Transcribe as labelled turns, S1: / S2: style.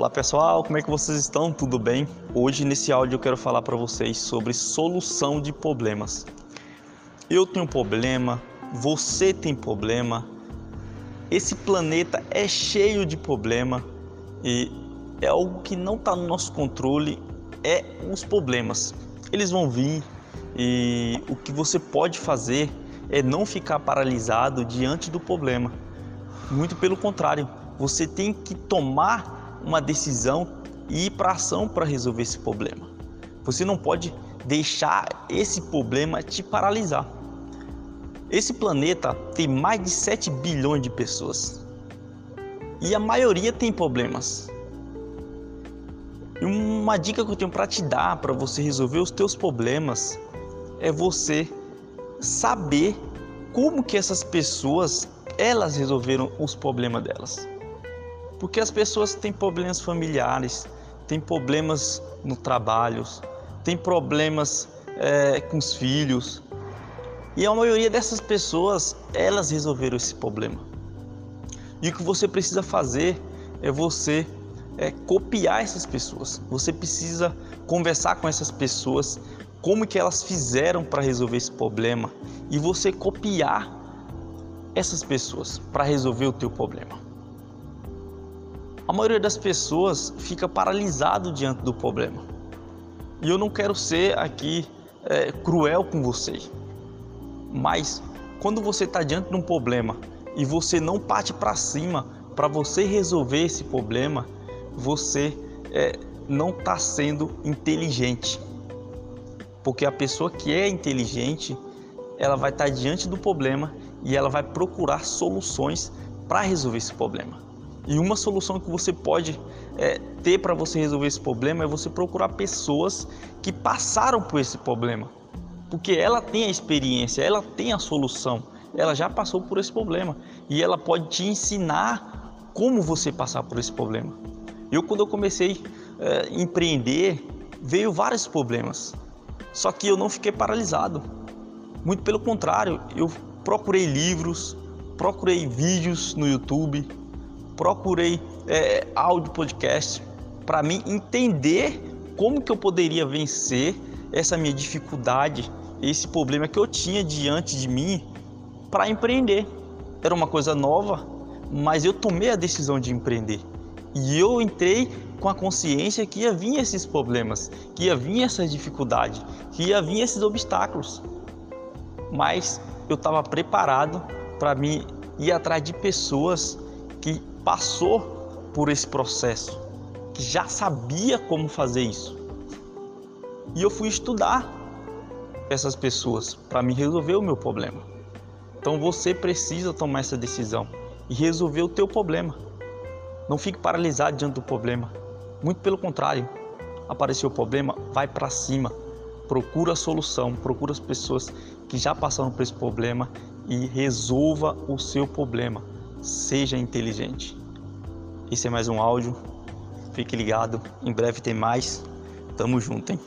S1: Olá pessoal, como é que vocês estão? Tudo bem? Hoje nesse áudio eu quero falar para vocês sobre solução de problemas. Eu tenho um problema, você tem problema, esse planeta é cheio de problema e é algo que não está no nosso controle, é os problemas. Eles vão vir e o que você pode fazer é não ficar paralisado diante do problema. Muito pelo contrário, você tem que tomar uma decisão e ir para ação para resolver esse problema. Você não pode deixar esse problema te paralisar. Esse planeta tem mais de 7 bilhões de pessoas e a maioria tem problemas. E uma dica que eu tenho para te dar para você resolver os teus problemas é você saber como que essas pessoas elas resolveram os problemas delas. Porque as pessoas têm problemas familiares, têm problemas no trabalho, têm problemas é, com os filhos. E a maioria dessas pessoas, elas resolveram esse problema. E o que você precisa fazer é você é, copiar essas pessoas. Você precisa conversar com essas pessoas, como que elas fizeram para resolver esse problema e você copiar essas pessoas para resolver o teu problema. A maioria das pessoas fica paralisado diante do problema. E eu não quero ser aqui é, cruel com você, mas quando você está diante de um problema e você não parte para cima para você resolver esse problema, você é, não está sendo inteligente. Porque a pessoa que é inteligente, ela vai estar tá diante do problema e ela vai procurar soluções para resolver esse problema. E uma solução que você pode é, ter para você resolver esse problema é você procurar pessoas que passaram por esse problema. Porque ela tem a experiência, ela tem a solução, ela já passou por esse problema e ela pode te ensinar como você passar por esse problema. Eu, quando eu comecei a é, empreender, veio vários problemas, só que eu não fiquei paralisado. Muito pelo contrário, eu procurei livros, procurei vídeos no YouTube, procurei é, áudio podcast para mim entender como que eu poderia vencer essa minha dificuldade, esse problema que eu tinha diante de mim para empreender. Era uma coisa nova, mas eu tomei a decisão de empreender. E eu entrei com a consciência que ia vir esses problemas, que ia vir essas dificuldades, que ia vir esses obstáculos. Mas eu estava preparado para me ir atrás de pessoas que passou por esse processo, que já sabia como fazer isso. E eu fui estudar essas pessoas para me resolver o meu problema. Então você precisa tomar essa decisão e resolver o teu problema. Não fique paralisado diante do problema. Muito pelo contrário, apareceu o problema, vai para cima. Procura a solução, procura as pessoas que já passaram por esse problema e resolva o seu problema seja inteligente. Esse é mais um áudio. Fique ligado, em breve tem mais. Tamo junto, hein?